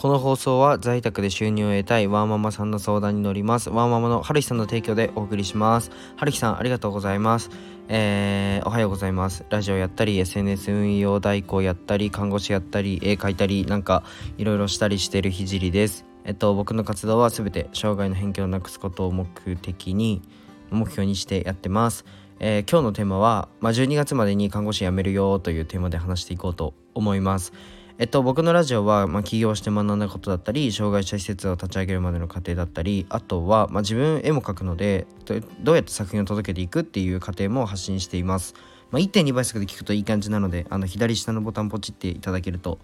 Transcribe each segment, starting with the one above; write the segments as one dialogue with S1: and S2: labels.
S1: この放送は在宅で収入を得たいワーママさんの相談に乗ります。ワーママの春日さんの提供でお送りします。春日さんありがとうございます。えー、おはようございます。ラジオやったり、SNS 運用代行やったり、看護師やったり、絵描いたり、なんかいろいろしたりしてるひじりです。えっと、僕の活動は全て障害の偏見をなくすことを目的に、目標にしてやってます。えー、今日のテーマは、まあ、12月までに看護師辞めるよというテーマで話していこうと思います。えっと、僕のラジオは、まあ、起業して学んだことだったり障害者施設を立ち上げるまでの過程だったりあとは、まあ、自分絵も描くのでどうやって作品を届けていくっていう過程も発信しています、まあ、1.2倍速で聞くといい感じなのであの左下のボタンポチっていただけると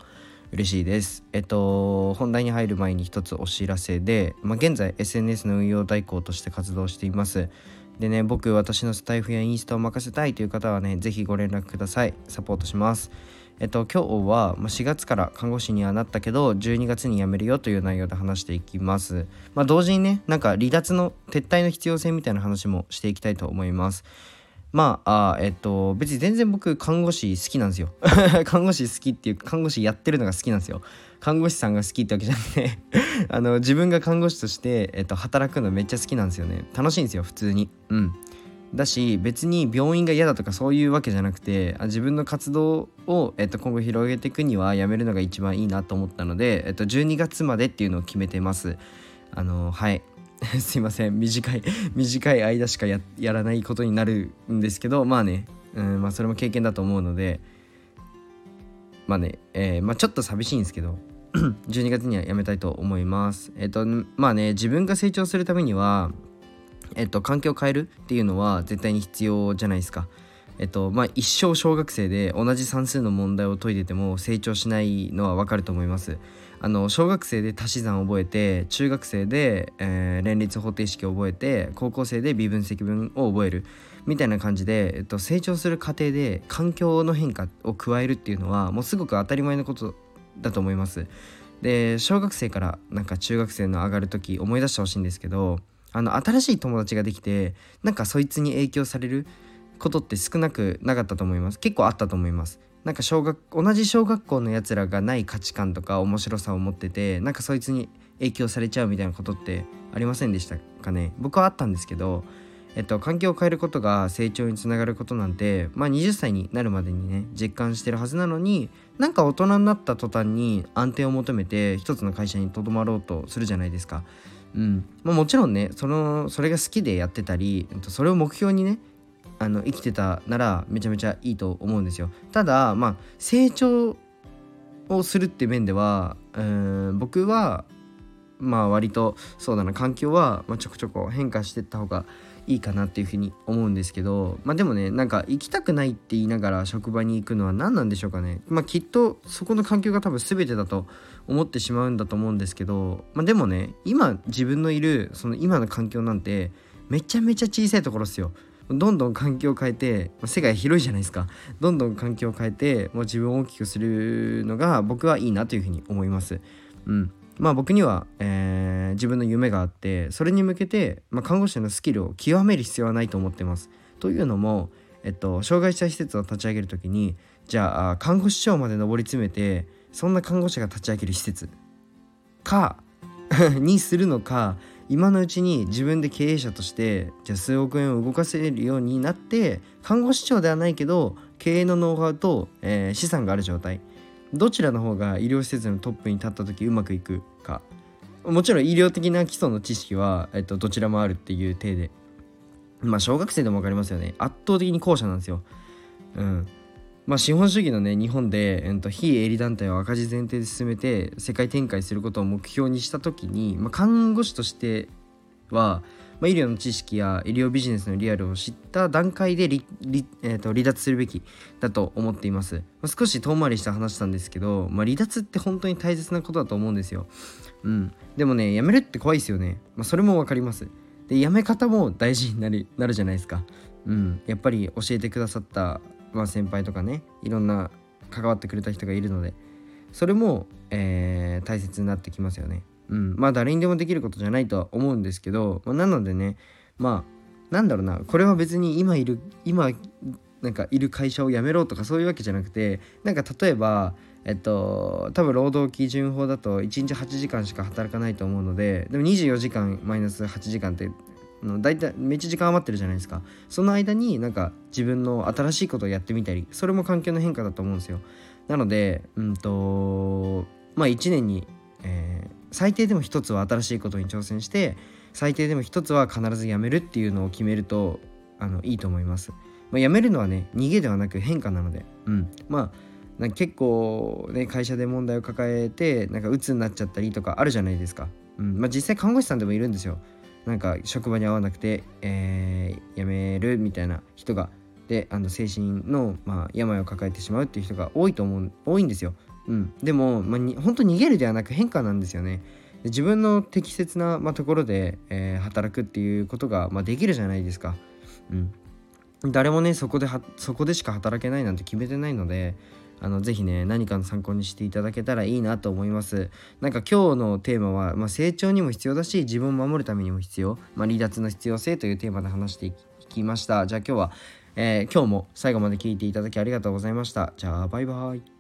S1: 嬉しいです。えっと本題に入る前に一つお知らせで、まあ、現在 SNS の運用代行として活動しています。でね僕私のスタイフやインスタを任せたいという方はね是非ご連絡ください。サポートします。えっと、今日は4月から看護師にはなったけど12月に辞めるよという内容で話していきます。まあ、同時にねなんか離脱の撤退の必要性みたいな話もしていきたいと思います。まあえっと別に全然僕看護師好きなんですよ。看護師好きっていう看護師やってるのが好きなんですよ。看護師さんが好きってわけじゃなくてあの自分が看護師として、えっと、働くのめっちゃ好きなんですよね。楽しいんですよ普通に。うん。だし別に病院が嫌だとかそういうわけじゃなくて自分の活動を、えっと、今後広げていくにはやめるのが一番いいなと思ったので、えっと、12月までっていうのを決めてます。あのはい。すいません。短い短い間しかやらないことになるんですけどまあね、うんまあ、それも経験だと思うので。まあね、えー、まあ、ちょっと寂しいんですけど 12月にはやめたいと思います。えっとまあね自分が成長するためにはえっと、環境を変えるっていうのは絶対に必要じゃないですか。えっとまあ、一生小学生で同じ算数の問題を解いてても成長しないのはわかると思います。あの小学生で足し算を覚えて中学生で、えー、連立方程式を覚えて高校生で微分積分を覚えるみたいな感じで、えっと、成長する過程で環境の変化を加えるっていうのはもうすごく当たり前のことだと思います。で小学生からなんか中学生の上がる時思い出してほしいんですけどあの新しい友達ができてなんかそいつに影響されることって少なくなかったと思います。結構あったと思います。なんか小学同じ小学校のやつらがない価値観とか面白さを持っててなんかそいつに影響されちゃうみたいなことってありませんでしたかね。僕はあったんですけどえっと、環境を変えることが成長につながることなんて、まあ、20歳になるまでにね実感してるはずなのになんか大人になった途端に安定を求めて一つの会社にとどまろうとするじゃないですか。うん。まあ、もちろんねそのそれが好きでやってたりそれを目標にねあの生きてたならめちゃめちゃいいと思うんですよ。ただまあ成長をするって面ではうん僕はまあ割とそうだな環境は、ま、ちょこちょこ変化してった方がいいかなっていうふうに思うんですけどまあでもねなんか行きたくないって言いながら職場に行くのは何なんでしょうかね。まあきっとそこの環境が多分全てだと思ってしまうんだと思うんですけどまあでもね今自分のいるその今の環境なんてめちゃめちゃ小さいところっすよ。どんどん環境を変えて世界広いじゃないですか。どんどん環境を変えてもう自分を大きくするのが僕はいいなというふうに思います。うん。まあ僕には、えー、自分の夢があってそれに向けて、まあ、看護師のスキルを極める必要はないと思ってます。というのも、えっと、障害者施設を立ち上げる時にじゃあ看護師長まで上り詰めてそんな看護師が立ち上げる施設か にするのか今のうちに自分で経営者としてじゃあ数億円を動かせるようになって看護師長ではないけど経営のノウハウと、えー、資産がある状態どちらの方が医療施設のトップに立った時うまくいくか。もちろん医療的な基礎の知識は、えっと、どちらもあるっていう体で。まあ小学生でも分かりますよね。圧倒的に後者なんですよ。うん。まあ資本主義のね日本で、えっと、非営利団体を赤字前提で進めて世界展開することを目標にした時に、まあ、看護師としてはまあ、医療の知識や医療ビジネスのリアルを知った段階で離,、えー、と離脱するべきだと思っています、まあ、少し遠回りした話したんですけど、まあ、離脱って本当に大切なことだと思うんですよ。うん。でもねやめるって怖いですよね、まあ、それも分かります。でやめ方も大事になりなるじゃないですか。うん。やっぱり教えてくださった、まあ、先輩とかねいろんな関わってくれた人がいるのでそれも、えー、大切になってきますよね。うん、まあ誰にでもできることじゃないとは思うんですけど、まあ、なのでねまあなんだろうな。これは別に今いる今なんかいる会社を辞めろとかそういうわけじゃなくてなんか例えばえっと多分労働基準法だと1日8時間しか働かないと思うのででも24時間マイナス8時間っての大体めっちゃ時間余ってるじゃないですか。その間になんか自分の新しいことをやってみたりそれも環境の変化だと思うんですよ。なのでうんとまあ1年に、えー、最低でも一つは新しいことに挑戦して最低でも一つは必ずやめるっていうのを決めるとあのいいと思います、まあ、やめるのはね逃げではなく変化なので。うん。まあ結構ね会社で問題を抱えてなんか鬱になっちゃったりとかあるじゃないですか、うん。まあ、実際看護師さんでもいるんですよ。なんか職場に合わなくて、えー、辞めるみたいな人が。であの精神の、まあ、病を抱えてしまうっていう人が多いと思う多いんですよ。うん、でも、まあ、に本当逃げるではなく変化なんですよね。自分の適切な、まあ、ところで、えー、働くっていうことが、まあ、できるじゃないですか。うん、誰もねそこでそこでしか働けないなんて決めてないのであのぜひね何かの参考にしていただけたらいいなと思います。なんか今日のテーマは、まあ、成長にも必要だし自分を守るためにも必要、まあ、離脱の必要性というテーマで話していきました。じゃあ今日は、えー、今日も最後まで聞いていただきありがとうございました。じゃあバイバイ。